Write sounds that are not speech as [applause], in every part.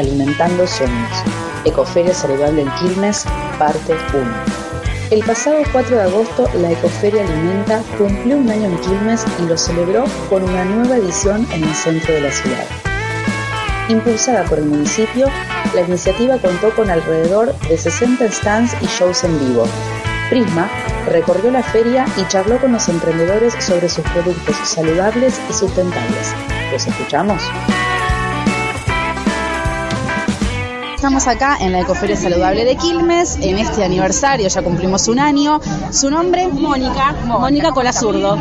Alimentando Sueños. Ecoferia Saludable en Quilmes, parte 1. El pasado 4 de agosto, la Ecoferia Alimenta cumplió un año en Quilmes y lo celebró con una nueva edición en el centro de la ciudad. Impulsada por el municipio, la iniciativa contó con alrededor de 60 stands y shows en vivo. Prisma recorrió la feria y charló con los emprendedores sobre sus productos saludables y sustentables. ¿Los escuchamos? Estamos acá en la Ecoferia Saludable de Quilmes, en este aniversario, ya cumplimos un año. ¿Su nombre? Mónica, Mónica Colazurdo.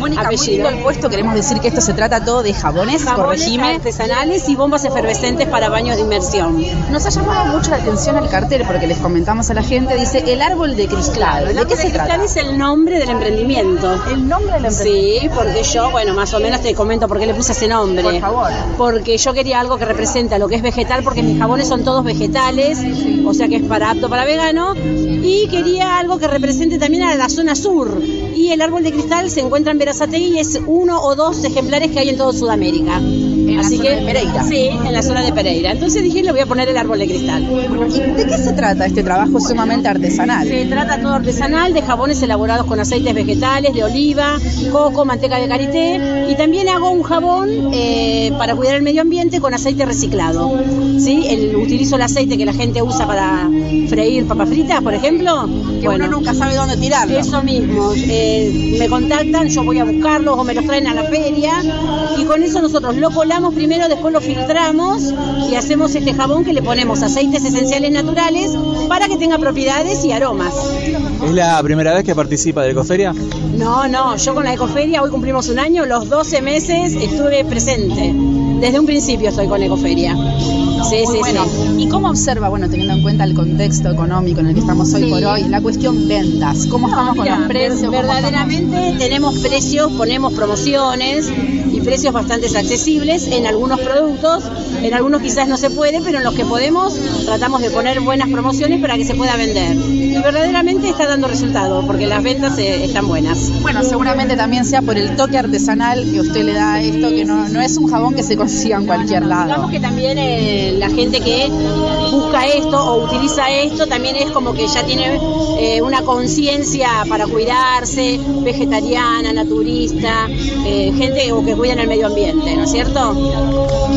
Mónica, [laughs] apellido el puesto, queremos decir que esto se trata todo de jabones, jabones artesanales y bombas efervescentes para baños de inmersión. Nos ha llamado mucho la atención el cartel porque les comentamos a la gente, dice el árbol de cristal. ¿De qué se trata? es el nombre del emprendimiento. ¿El nombre del emprendimiento? Sí, porque yo, bueno, más o menos te comento por qué le puse ese nombre. Por favor. Porque yo quería algo que represente a lo que es vegetal porque mis jabones son todos vegetales, o sea que es para apto para vegano, y quería algo que represente también a la zona sur. Y el árbol de cristal se encuentra en Verazategui y es uno o dos ejemplares que hay en toda Sudamérica. En Así que, de Pereira. Sí, en la zona de Pereira. Entonces dije, le voy a poner el árbol de cristal. ¿Y de qué se trata este trabajo sumamente artesanal? Se trata todo artesanal, de jabones elaborados con aceites vegetales, de oliva, coco, manteca de karité. Y también hago un jabón eh, para cuidar el medio ambiente con aceite reciclado. ¿Sí? El, utilizo el aceite que la gente usa para freír papas fritas, por ejemplo. Que uno nunca sabe dónde tirarlo. Eso mismo. Eh, me contactan, yo voy a buscarlos o me los traen a la feria. Y con eso nosotros lo colamos primero, después lo filtramos y hacemos este jabón que le ponemos aceites esenciales naturales para que tenga propiedades y aromas. ¿Es la primera vez que participa de Ecoferia? No, no, yo con la Ecoferia hoy cumplimos un año, los 12 meses estuve presente. Desde un principio estoy con Ecoferia. Sí, sí, bueno. ¿Y cómo observa, bueno, teniendo en cuenta el contexto económico en el que estamos hoy por hoy, la cuestión ventas? ¿Cómo estamos con los precios? Verdaderamente tenemos precios, ponemos promociones precios bastante accesibles en algunos productos, en algunos quizás no se puede, pero en los que podemos tratamos de poner buenas promociones para que se pueda vender. Y verdaderamente está dando resultado, porque las ventas eh, están buenas. Bueno, seguramente también sea por el toque artesanal que usted le da a esto, que no, no es un jabón que se consiga en cualquier lado. Digamos que también eh, la gente que busca esto o utiliza esto también es como que ya tiene eh, una conciencia para cuidarse, vegetariana, naturista, gente o que cuida el medio ambiente, ¿no es cierto?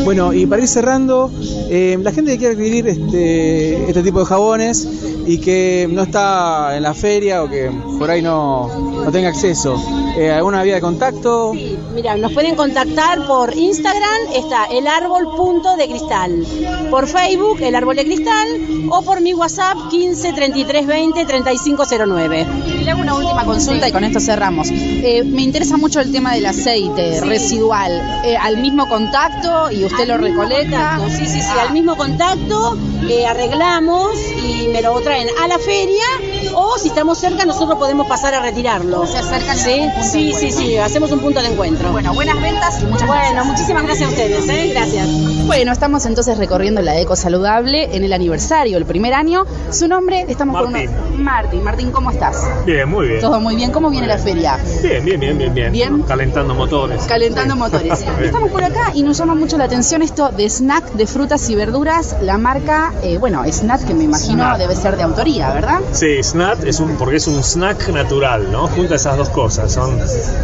Bueno, y para ir cerrando, eh, la gente que quiere adquirir este, este tipo de jabones y que no está en la feria o que por ahí no, no tenga acceso, eh, ¿alguna vía de contacto? Sí, mira, nos pueden contactar por Instagram, está el árbol punto de cristal, por Facebook, el árbol de cristal, o por mi WhatsApp 15 33 20 3509. Le hago una última consulta y con esto cerramos. Eh, me interesa mucho el tema del aceite residual, eh, al mismo contacto y usted lo recolecta. Sí, sí, sí, al mismo contacto arreglamos y me lo traen a la feria o si estamos cerca nosotros podemos pasar a retirarlo. Se acercan sí, sí, sí, sí, hacemos un punto de encuentro. Bueno, buenas ventas y muchas bueno, muchísimas gracias a ustedes, ¿eh? gracias. Bueno, estamos entonces recorriendo la Eco Saludable en el aniversario, el primer año. Su nombre, estamos Martín. con uno... Martín. Martín, ¿cómo estás? Bien, muy bien. Todo muy bien. ¿Cómo viene la feria? Bien, bien, bien, bien, bien. ¿Bien? Calentando motores. Calentando motores. [laughs] Estamos por acá y nos llama mucho la atención esto de snack de frutas y verduras, la marca, eh, bueno, snack que me imagino debe ser de autoría, ¿verdad? Sí, snack es un porque es un snack natural, ¿no? Junta esas dos cosas, son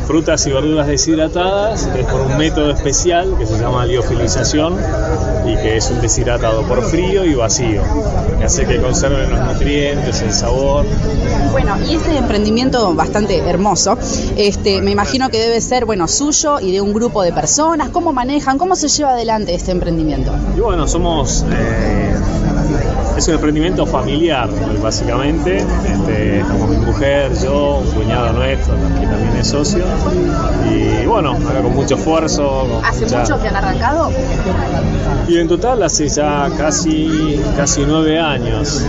frutas y verduras deshidratadas, que es por un método especial que se llama liofilización y que es un deshidratado por frío y vacío, que hace que conserven los nutrientes, el sabor. Bueno, y este emprendimiento bastante hermoso, este, me imagino que debe ser, bueno, suyo y de un grupo de personas, ¿cómo manejan, cómo se lleva adelante este emprendimiento? Y bueno, somos... Eh, es un emprendimiento familiar, básicamente. Este, estamos mi mujer, yo, un cuñado nuestro, que también es socio. Y bueno, acá con mucho esfuerzo. ¿Hace mucho que han arrancado? Y en total hace ya casi, casi nueve años.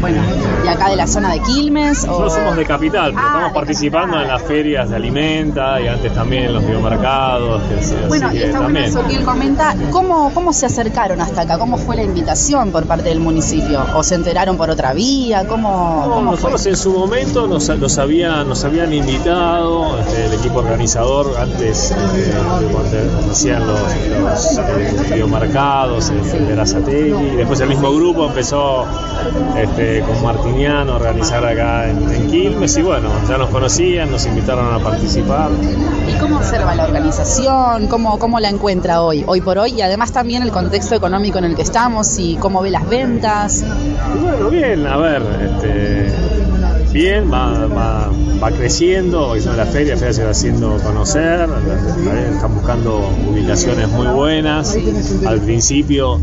Bueno, ¿y acá de la zona de Quilmes? Nosotros somos de Capital, pero ah, estamos participando en las ferias de Alimenta y antes también en los biomercados. bueno, y está bueno eso que él comenta. ¿Cómo, ¿Cómo se acercaron hasta acá? ¿Cómo fue la invitación por parte del municipio? ¿O se enteraron por otra vía? ¿Cómo, en su momento nos, nos, habían, nos habían invitado, este, el equipo organizador antes, eh, cuando hacían los, los eh, videomarcados, el de después el mismo grupo empezó este, con Martiniano a organizar acá en, en Quilmes, y bueno, ya nos conocían, nos invitaron a participar. ¿Y cómo observa la organización? ¿Cómo, ¿Cómo la encuentra hoy, hoy por hoy? Y además también el contexto económico en el que estamos y cómo ve las ventas. Y bueno, bien, a ver, este, bien, va, creciendo, hoy la feria, la feria se va haciendo conocer, están buscando ubicaciones muy buenas, al principio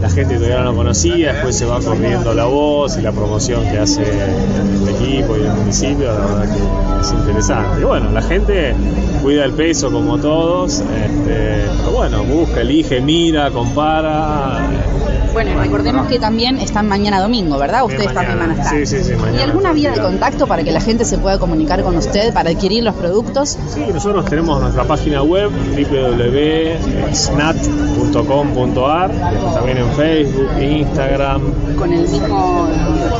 la gente todavía no conocía, después se va corriendo la voz y la promoción que hace el equipo y el municipio, la verdad que es interesante. Y bueno, la gente cuida el peso como todos, este, pero bueno, busca, elige, mira, compara. Bueno, recordemos que también están mañana domingo, ¿verdad? Ustedes mañana. también van a estar. Sí, sí, sí, mañana. ¿Y alguna vía de contacto para que la gente se pueda comunicar con usted para adquirir los productos? Sí, nosotros tenemos nuestra página web www.snat.com.ar, también en Facebook, Instagram, Con el mismo,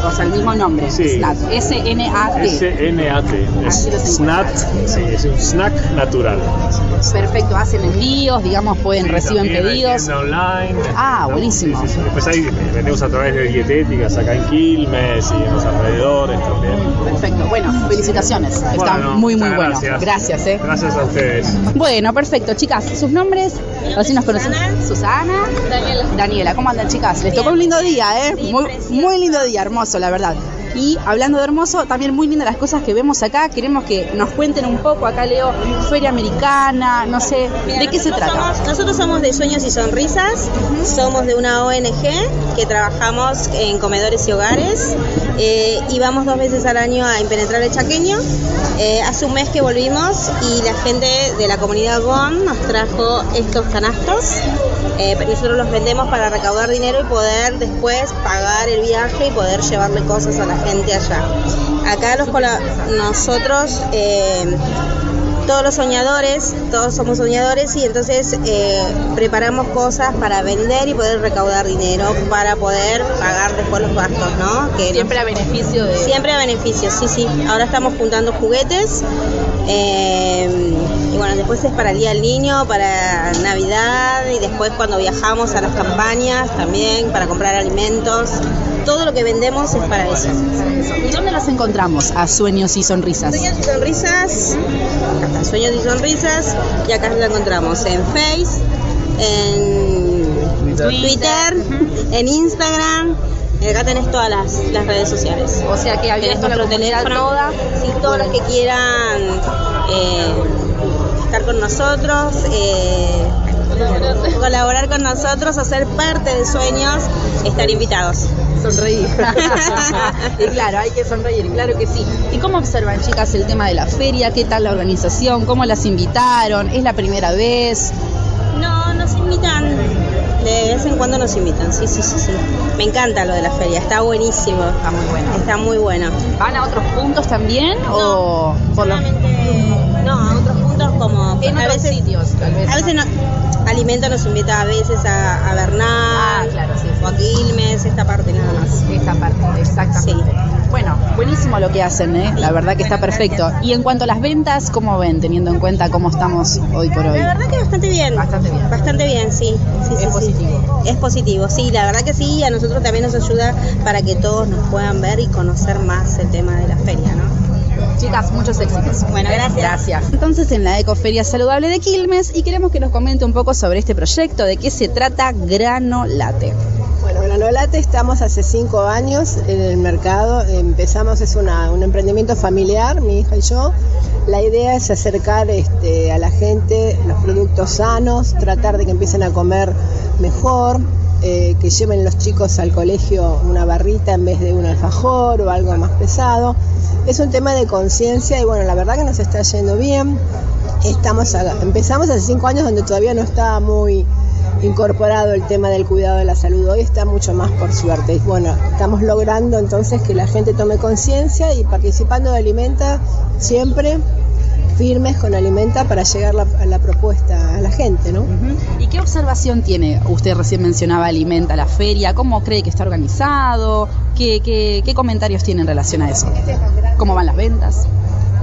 o sea, el mismo nombre. Sí. SNAT. S-N-A-T. S-N-A-T, es Snat, sí, es un snack natural. Perfecto, hacen envíos, digamos, pueden, Sí, reciben pedidos. online. Ah, buenísimo. Sí. Después ahí vendemos a través de dietéticas acá en Quilmes y en los alrededores también. Perfecto. Bueno, felicitaciones. Está Bueno, muy, muy muchas bueno. gracias. Gracias, ¿eh? Gracias a ustedes. Bueno, perfecto, chicas. ¿Sus nombres? Así nos conocemos. Susana. Daniela. Daniela, ¿cómo andan, chicas? Les tocó un lindo día, ¿eh? Muy, muy lindo día, hermoso, la verdad. Y hablando de hermoso, también muy lindas las cosas que vemos acá. Queremos que nos cuenten un poco. Acá leo Feria Americana, no sé, Mira, ¿de qué se trata? somos- nosotros somos de Sueños y Sonrisas, somos de una ONG que trabajamos en comedores y hogares eh, y vamos dos veces al año a Impenetrar el Chaqueño. Eh, hace un mes que volvimos y la gente de la comunidad GON nos trajo estos canastos. Eh, nosotros los vendemos para recaudar dinero y poder después pagar el viaje y poder llevarle cosas a la gente allá. Acá los nosotros eh, todos los soñadores, todos somos soñadores y entonces eh, preparamos cosas para vender y poder recaudar dinero para poder pagar después los gastos, ¿no? Que Siempre a beneficio de... Siempre a beneficio, sí, sí. Ahora estamos juntando juguetes. Eh, y bueno, después es para el Día del Niño, para Navidad y después cuando viajamos a las campañas también, para comprar alimentos. Todo lo que vendemos es para eso. ¿Y dónde las encontramos? A Sueños y Sonrisas. Sueños y sonrisas, Sueños y sonrisas, y acá la encontramos en Face, en Twitter, en Instagram, y acá tenés todas las, las redes sociales. O sea que Tenés abierto nuestro teléfono, toda. sí, todos los que quieran eh, estar con nosotros, eh, colaborar con nosotros ser parte de Sueños, estar invitados. Sonreír. [laughs] y claro, hay que sonreír, claro que sí. ¿Y cómo observan, chicas, el tema de la feria? ¿Qué tal la organización? ¿Cómo las invitaron? ¿Es la primera vez? No, nos invitan. De vez en cuando nos invitan, sí, sí, sí, sí. Me encanta lo de la feria, está buenísimo. Está muy bueno. Está muy bueno. ¿Van a otros puntos también? ¿O Solamente, no, a otros puntos como En a otros veces, sitios, tal vez. a veces no, Alimento nos invita a veces a, a Bernal Ah, claro, sí, sí. o a Quilmes, esta parte nada más. Esta parte, exactamente. Bueno, buenísimo lo que hacen, ¿eh? La verdad que está perfecto. Y en cuanto a las ventas, ¿cómo ven, teniendo en cuenta cómo estamos hoy por hoy? La verdad que bastante bien. Bastante bien. Bastante bien, sí. sí, Es sí, sí. positivo. Es positivo, sí. La verdad que sí. A nosotros también nos ayuda para que todos nos puedan ver y conocer más el tema de la feria, ¿no? Chicas, muchos éxitos. Bueno, gracias. Gracias. Entonces, en la Ecoferia Saludable de Quilmes y queremos que nos comente un poco sobre este proyecto, de qué se trata Granolate. Bueno, Granolate estamos hace cinco años en el mercado. Empezamos, es una- un emprendimiento familiar, mi hija y yo. La idea es acercar este, a la gente los productos sanos, tratar de que empiecen a comer mejor, eh, que lleven los chicos al colegio una barrita en vez de un alfajor o algo más pesado. Es un tema de conciencia y bueno, la verdad que nos está yendo bien. Estamos a- empezamos hace cinco años donde todavía no estaba muy incorporado el tema del cuidado de la salud. Hoy está mucho más por suerte. Bueno, estamos logrando entonces que la gente tome conciencia y participando de Alimenta siempre firmes con Alimenta para llegar la- a la propuesta a la gente, ¿no? ¿Y qué observación tiene? Usted recién mencionaba Alimenta la feria. ¿Cómo cree que está organizado? ¿Qué, qué, qué comentarios tiene en relación a eso? ¿Cómo van las ventas?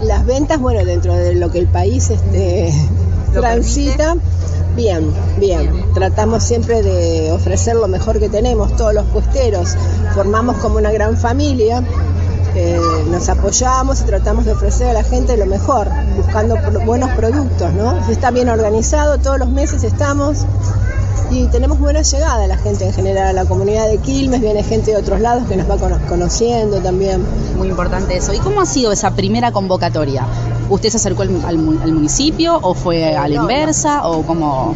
Las ventas, bueno, dentro de lo que el país este, [laughs] transita, bien, bien. Tratamos siempre de ofrecer lo mejor que tenemos, todos los puesteros. Formamos como una gran familia. eh, nos apoyamos y tratamos de ofrecer a la gente lo mejor, buscando buenos productos, ¿no? Está bien organizado, todos los meses estamos y tenemos buena llegada la gente en general, a la comunidad de Quilmes, viene gente de otros lados que nos va cono- conociendo también. Muy importante eso. ¿Y cómo ha sido esa primera convocatoria? ¿Usted se acercó al, al mu- al municipio o fue a la No, no. inversa o cómo?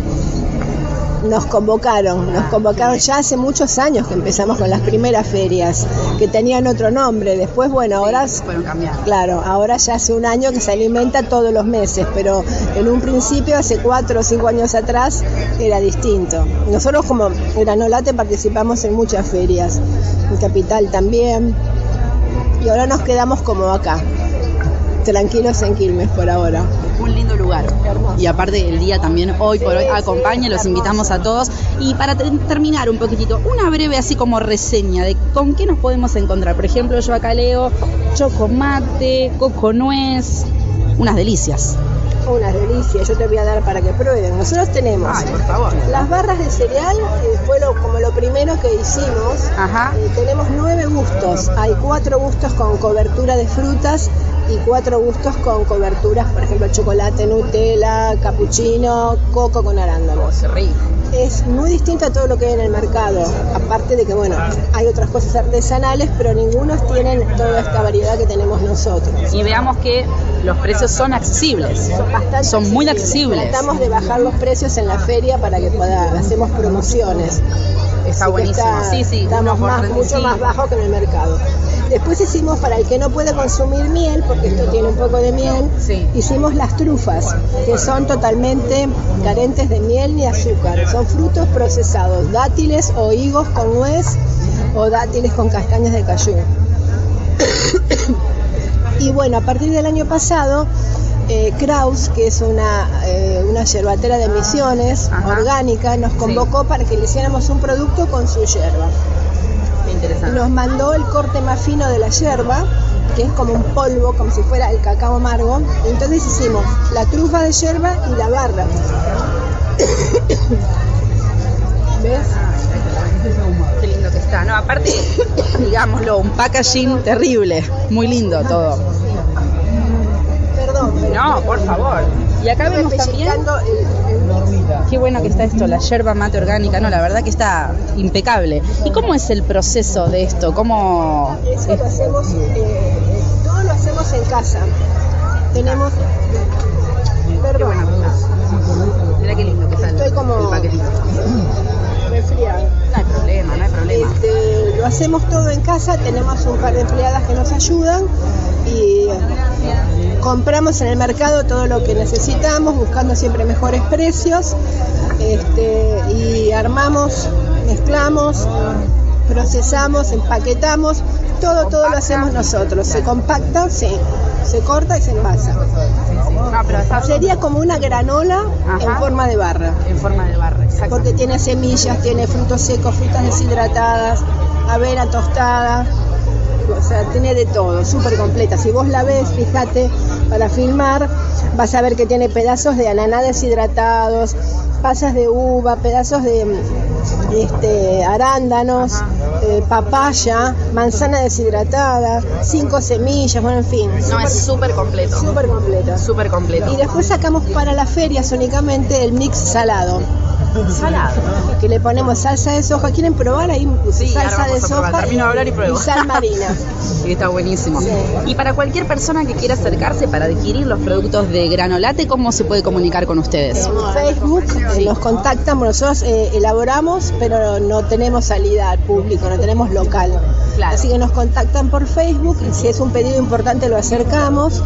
Nos convocaron, nos convocaron ya hace muchos años que empezamos con las primeras ferias, que tenían otro nombre. Después, bueno, ahora, fueron cambiando. claro, ahora ya hace un año que se alimenta todos los meses, pero en un principio, hace cuatro o cinco años atrás, era distinto. Nosotros como Granolate participamos en muchas ferias, en Capital también, y ahora nos quedamos como acá, tranquilos en Quilmes por ahora. Un lindo lugar. Y aparte el día también hoy por hoy acompaña, los invitamos a todos. Y para te- terminar un poquitito, una breve así como reseña de con qué nos podemos encontrar. Por ejemplo, yo acá leo chocomate, coco nuez, unas delicias. Unas delicias, yo te voy a dar para que prueben. Nosotros tenemos Ay, por favor. las barras de cereal, que fue lo- como lo primero que hicimos. Ajá. Eh, tenemos nueve gustos. Hay cuatro gustos con cobertura de frutas y cuatro gustos con coberturas, por ejemplo, chocolate, Nutella, cappuccino, coco con arándanos. Rico. Es muy distinto a todo lo que hay en el mercado. Aparte de que, bueno, hay otras cosas artesanales, pero ningunos tienen toda esta variedad que tenemos nosotros. Y veamos que los precios son accesibles. Bastante Son muy accesibles. Tratamos de bajar los precios en la feria para que pueda, hacemos promociones. Está Así buenísimo. está- sí, sí. Estamos más, mucho 35. más bajo que en el mercado. Después hicimos para el que no puede consumir miel, porque esto tiene un poco de miel, Sí. hicimos las trufas, que son totalmente carentes de miel ni azúcar. Son frutos procesados, dátiles o higos con nuez o dátiles con castañas de cayú. [coughs] Y bueno, a partir del año pasado, eh, Kraus, que es una, eh, una yerbatera de misiones Ajá. orgánica, nos convocó para que le hiciéramos un producto con su yerba. Qué interesante. Nos mandó el corte más fino de la yerba, que es como un polvo, como si fuera el cacao amargo. Entonces hicimos la trufa de yerba y la barra. [coughs] ¿Ves? Qué lindo que está, ¿no? Aparte, [coughs] digámoslo, un packaging terrible. Muy lindo todo. No, por favor. Y acá vemos también. Qué bueno que está esto, la yerba mate orgánica, no, la verdad que está impecable. ¿Y cómo es el proceso de esto? ¿Cómo Eso lo hacemos, eh, todo lo hacemos en casa. Tenemos. Perdón, Mira qué lindo que está el, Estoy como- el paquetito. resfriado. No hay problema, no hay problema. Este, lo hacemos todo en casa, tenemos un par de empleadas que nos ayudan y compramos en el mercado todo lo que necesitamos, buscando siempre mejores precios este, y armamos, mezclamos, procesamos, empaquetamos, todo, todo lo hacemos nosotros. Se compacta, sí, se corta y se envasa. Está Sería como una granola en forma de barra. en forma de barra, exacto. Porque tiene semillas, tiene frutos secos, frutas deshidratadas, avena tostada, o sea, tiene de todo, súper completa. Si vos la ves, fíjate, para filmar, vas a ver que tiene pedazos de ananá deshidratados, pasas de uva, pedazos de este, arándanos, eh, papaya, manzana deshidratada, cinco semillas, bueno, en fin, No, es súper completo. súper completa. Súper completo. Y después sacamos para las ferias únicamente el mix salado Salado. que le ponemos salsa de soja. ¿Quieren probar? Ahí puse Sí, salsa de soja y pruebo. sal marina. [laughs] Sí, está buenísimo. Sí. Y para cualquier persona que quiera acercarse para adquirir los productos de Granolate, ¿cómo se puede comunicar con ustedes? En Facebook eh, nos contactan, nosotros eh, elaboramos, pero no tenemos salida al público, no tenemos local. Claro. Así que nos contactan por Facebook y si es un pedido importante lo acercamos.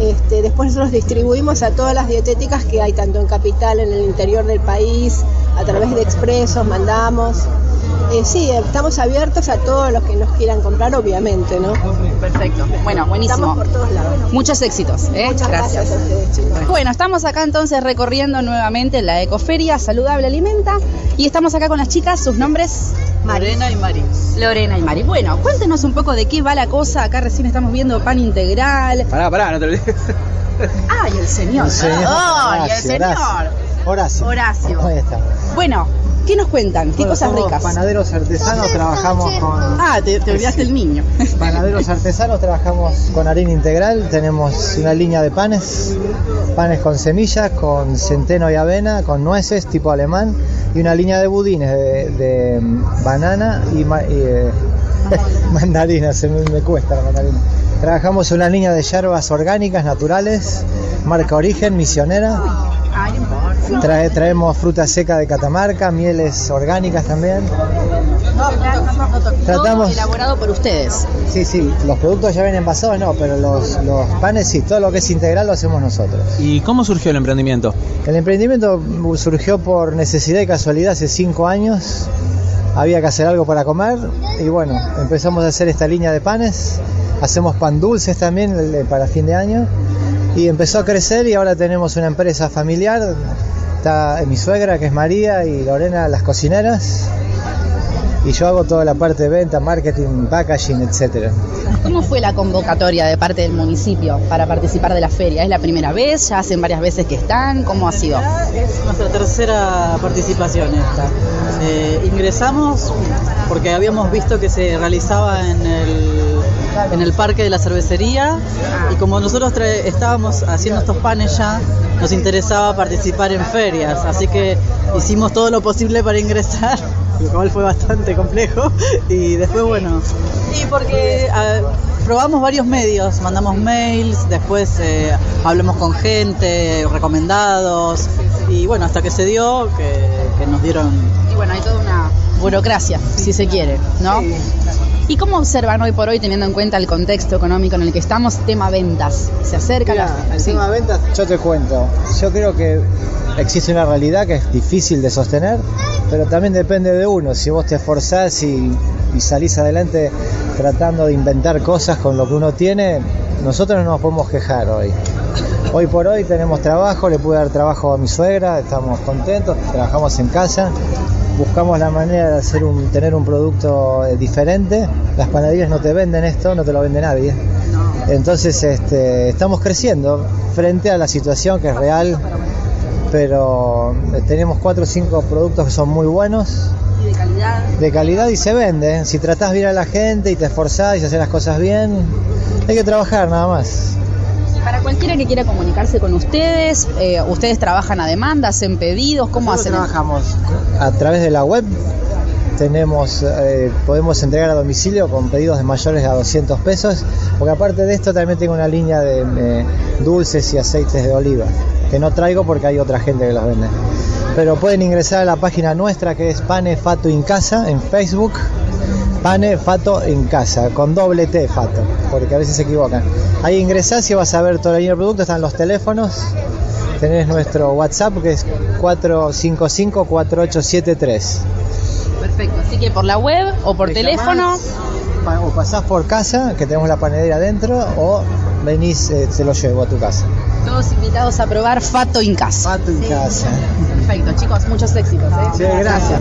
Este, después nosotros distribuimos a todas las dietéticas que hay, tanto en capital, en el interior del país, a través de expresos, mandamos. Eh, sí, estamos abiertos a todos los que nos quieran comprar, obviamente, ¿no? Perfecto. Bueno, buenísimo. Estamos por todos lados. Muchos éxitos, ¿eh? Muchas gracias a ustedes, chicos. Bueno, estamos acá entonces recorriendo nuevamente la ecoferia Saludable Alimenta y estamos acá con las chicas, sus nombres Lorena y Mari. Lorena y Mari. Bueno, cuéntenos un poco de qué va la cosa. Acá recién estamos viendo pan integral. Pará, pará, no te olvides. Ah, y el señor. El señor. Oh, y el señor. Horacio. Horacio. Ahí está. Bueno, ¿qué nos cuentan? ¿Qué Bueno, cosas somos ricas? Panaderos artesanos, trabajamos con. Ah, te, te olvidaste el niño. [laughs] Panaderos artesanos, trabajamos con harina integral. Tenemos una línea de panes, panes con semillas, con centeno y avena, con nueces tipo alemán, y una línea de budines de, de banana y, ma- y, eh, [laughs] mandarina, se me, me cuesta la mandarina. Trabajamos una línea de yerbas orgánicas, naturales, marca Origen, misionera. Trae- traemos fruta seca de Catamarca, mieles orgánicas también. Todo Tratamos- elaborado por ustedes. Sí, sí, los productos ya vienen envasados, no, pero los, los panes sí, todo lo que es integral lo hacemos nosotros. ¿Y cómo surgió el emprendimiento? El emprendimiento surgió por necesidad y casualidad hace cinco años. Había que hacer algo para comer y bueno, empezamos a hacer esta línea de panes. Hacemos pan dulces también eh, para fin de año y empezó a crecer y ahora tenemos una empresa familiar. Está mi suegra que es María y Lorena las cocineras y yo hago toda la parte de venta, marketing, packaging, etcétera. ¿Cómo fue la convocatoria de parte del municipio para participar de la feria? ¿Es la primera vez? ¿Ya hacen varias veces que están? ¿Cómo ha sido? Es nuestra tercera participación esta. Eh, ingresamos porque habíamos visto que se realizaba en el, en el parque de la cervecería. Y como nosotros estábamos haciendo estos panes ya, nos interesaba participar en ferias, así que hicimos todo lo posible para ingresar, [laughs] lo cual fue bastante complejo. Y después bueno, y porque probamos varios medios, mandamos mails, después eh, hablamos con gente, recomendados. Y bueno, hasta que se dio que, que nos dieron Y bueno, hay toda una burocracia, si se quiere, ¿no? ¿Y cómo observan hoy por hoy, teniendo en cuenta el contexto económico en el que estamos, tema ventas? ¿Se acerca Mira, la el sí. tema ventas, yo te cuento. Yo creo que existe una realidad que es difícil de sostener, pero también depende de uno. Si vos te esforzás y, y salís adelante tratando de inventar cosas con lo que uno tiene, nosotros no nos podemos quejar hoy. Hoy por hoy tenemos trabajo, le pude dar trabajo a mi suegra, estamos contentos, trabajamos en casa, buscamos la manera de hacer un, tener un producto eh, diferente. Las panaderías no te venden esto, no te lo vende nadie. Entonces este, estamos creciendo frente a la situación que es real, pero eh, tenemos cuatro o cinco productos que son muy buenos, Y de calidad. de calidad y se venden. Si tratás bien a la gente y te esforzás y haces las cosas bien, hay que trabajar nada más. Para cualquiera que quiera comunicarse con ustedes, eh, ustedes trabajan a demanda, hacen pedidos, ¿cómo Nosotros hacen? trabajamos a través de la web. Tenemos, eh, podemos entregar a domicilio con pedidos de mayores a 200 pesos, porque aparte de esto también tengo una línea de eh, dulces y aceites de oliva, que no traigo porque hay otra gente que los vende. Pero pueden ingresar a la página nuestra que es Pane Fato en Casa en Facebook. Pane Fato en Casa, con doble T Fato, porque a veces se equivocan. Ahí ingresás y vas a ver toda la línea de productos, están los teléfonos. Tenés nuestro WhatsApp que es 455-4873. Perfecto, así que por la web o por teléfono. llamás, O pasás por casa, que tenemos la panadera adentro, o venís, eh, se lo llevo a tu casa. Todos invitados a probar Fato en casa. Fato en casa. Perfecto, chicos, muchos éxitos. ¿eh? Sí, gracias.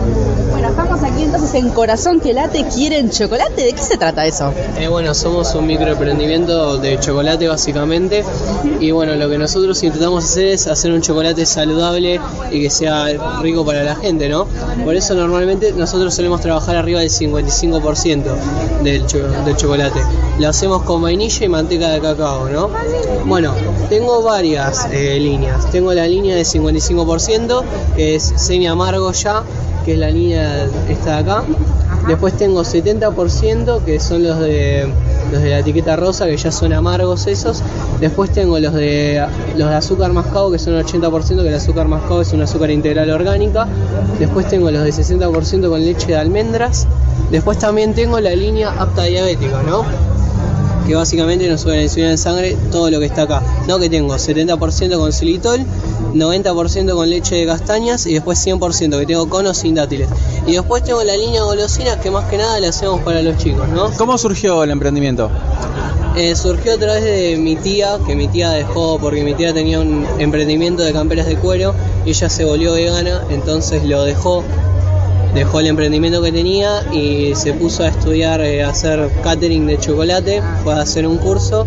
Bueno, estamos aquí entonces en Corazón que late, quieren chocolate. ¿De qué se trata eso? Eh, bueno, somos un microemprendimiento de chocolate básicamente y bueno, lo que nosotros intentamos hacer es hacer un chocolate saludable y que sea rico para la gente, ¿no? Por eso normalmente nosotros solemos trabajar arriba del 55% del, cho- del chocolate. Lo hacemos con vainilla y manteca de cacao, ¿no? Bueno, tengo varias eh, líneas. Tengo la línea de 55%, que es semi amargo ya, que es la línea esta de acá. Después tengo 70% que son los de los de la etiqueta rosa que ya son amargos esos. Después tengo los de los de azúcar mascado que son 80% que el azúcar mascado es un azúcar integral orgánica. Después tengo los de 60% con leche de almendras. Después también tengo la línea apta diabética, ¿no? Que básicamente nos suben insulina en sangre todo lo que está acá. No que tengo 70% con xilitol, 90% con leche de castañas y después 100% que tengo conos sin dátiles. Y después tengo la línea de golosinas que más que nada la hacemos para los chicos, ¿no? ¿Cómo surgió el emprendimiento? Eh, surgió a través de mi tía, que mi tía dejó porque mi tía tenía un emprendimiento de camperas de cuero y ella se volvió vegana, entonces lo dejó, dejó el emprendimiento que tenía y se puso a estudiar, eh, a hacer catering de chocolate, fue a hacer un curso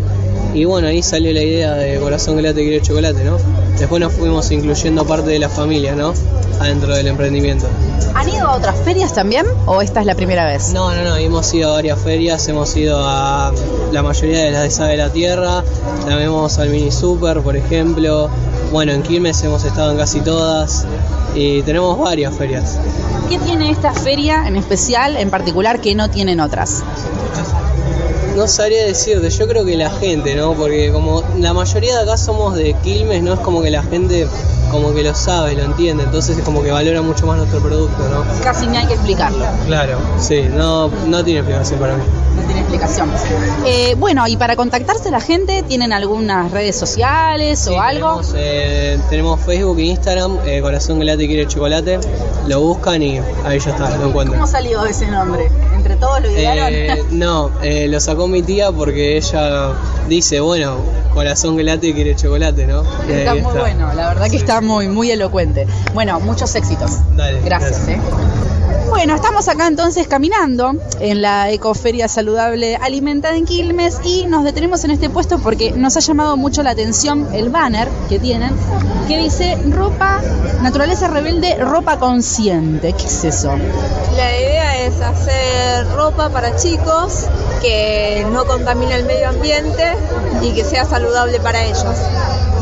y bueno, ahí salió la idea de Corazón que late quiere chocolate, ¿no? Después nos fuimos incluyendo parte de la familia, ¿no? Adentro del emprendimiento. ¿Han ido a otras ferias también o esta es la primera vez? No, no, no, hemos ido a varias ferias, hemos ido a la mayoría de las de Sabe la Tierra, también vamos al Mini Super, por ejemplo. Bueno, en Quilmes hemos estado en casi todas y tenemos varias ferias. ¿Qué tiene esta feria en especial, en particular, que no tienen otras? No sabría decirte, yo creo que la gente, ¿no? Porque como la mayoría de acá somos de Quilmes, no es como que la gente como que lo sabe, lo entiende, entonces es como que valora mucho más nuestro producto, ¿no? Casi ni hay que explicarlo. Claro, sí, no, no tiene explicación para mí. No tiene explicación. Eh, bueno, y para contactarse la gente, ¿tienen algunas redes sociales Sí, o algo? Tenemos, eh, tenemos Facebook e Instagram, eh, Corazón que late quiere chocolate, lo buscan y ahí ya está, lo encuentran. ¿Cómo salió ese nombre? ¿Entre todos lo idearon? [laughs] No, eh, lo sacó mi tía porque ella dice, bueno, corazón que late quiere chocolate, ¿no? Está muy bueno, la verdad que está muy, muy elocuente. Bueno, muchos éxitos. Dale, Gracias, gracias. Bueno, estamos acá entonces caminando en la Ecoferia Saludable Alimentada en Quilmes y nos detenemos en este puesto porque nos ha llamado mucho la atención el banner que tienen que dice ropa, naturaleza rebelde, ropa consciente. ¿Qué es eso? La idea es hacer ropa para chicos que no contamine el medio ambiente y que sea saludable para ellos.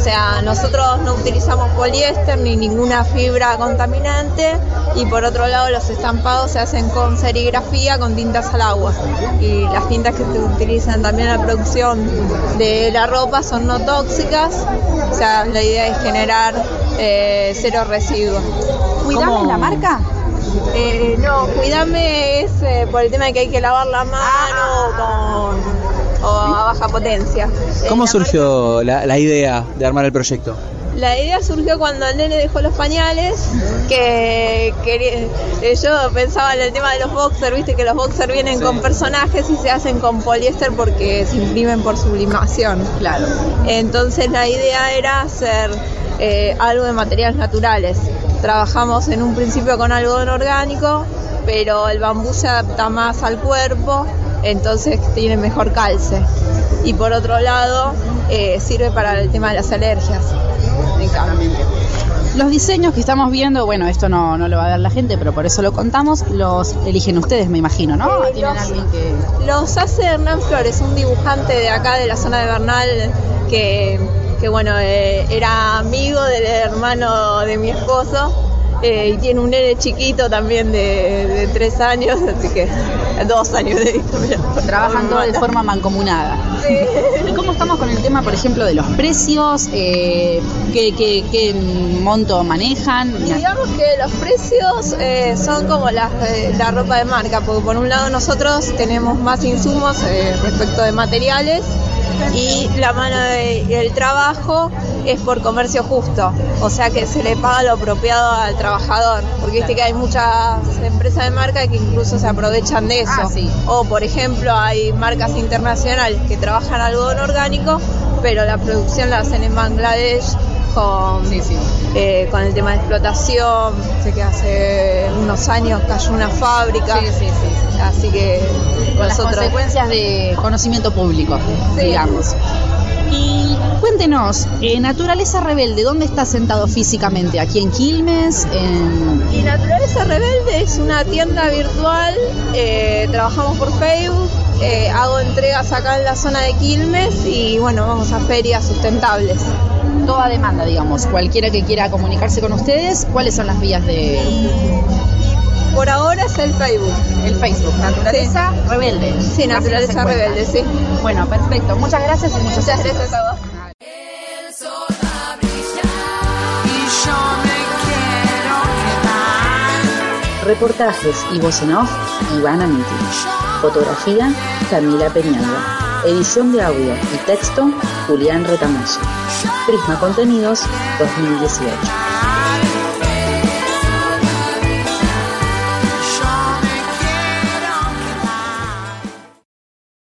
O sea, nosotros no utilizamos poliéster ni ninguna fibra contaminante y por otro lado los estampados se hacen con serigrafía con tintas al agua y las tintas que se utilizan también en la producción de la ropa son no tóxicas, o sea, la idea es generar eh, cero residuos. ¿Cuidame la marca? Eh, no, cuidame es eh, por el tema de que hay que lavar la mano con, o a baja potencia. ¿Cómo la surgió la, la idea de armar el proyecto? La idea surgió cuando el nene dejó los pañales, que eh, yo pensaba en el tema de los boxers, viste que los boxers vienen Sí. con personajes y se hacen con poliéster porque se imprimen por sublimación. Claro. Entonces la idea era hacer eh, algo de materiales naturales. Trabajamos en un principio con algodón orgánico, pero el bambú se adapta más al cuerpo, entonces tiene mejor calce. Y por otro lado, eh, sirve para el tema de las alergias. Los diseños que estamos viendo, bueno, esto no, no lo va a ver la gente, pero por eso lo contamos, los eligen ustedes, me imagino, ¿no? Eh, Tienen los- alguien que... Los hace Hernán Flores, un dibujante de acá de la zona de Bernal que, que bueno, eh, era amigo del hermano de mi esposo eh, y tiene un nene chiquito también de, de tres años, así que dos años de. Trabajan todos de forma mancomunada. ¿Y cómo estamos con el tema, por ejemplo, de los precios? Eh, ¿qué, qué, qué monto manejan? Y digamos que los precios eh, son como la ropa de marca, porque por un lado nosotros tenemos más insumos respecto de materiales y la mano de- y el trabajo es por comercio justo, o sea que se le paga lo apropiado al trabajador, porque viste que hay muchas empresas de marca que incluso se aprovechan de eso. Ah, sí. O por ejemplo hay marcas internacionales que trabajan algodón orgánico, pero la producción la hacen en Bangladesh con, eh, con el tema de explotación. Sé que hace unos años cayó una fábrica. Sí, sí, sí. Así que Con las nosotros. consecuencias de conocimiento público, digamos. Y cuéntenos, eh, Naturaleza Rebelde, ¿dónde está sentado físicamente? ¿Aquí en Quilmes? En... Y Naturaleza Rebelde es una tienda virtual, eh, trabajamos por Facebook, eh, hago entregas acá en la zona de Quilmes y bueno, vamos a ferias sustentables. Toda demanda, digamos. Cualquiera que quiera comunicarse con ustedes, ¿cuáles son las vías de...? Por ahora es el Facebook. El Facebook, Naturaleza Rebelde. Sí, Naturaleza. Rebelde, sí. Bueno, perfecto. Muchas gracias y muchas gracias a vos. Reportajes y voz en off, Ivana Nitti. Fotografía, Camila Peñalba. Edición de audio y texto, Julián Retamoso. Prisma Contenidos 2018.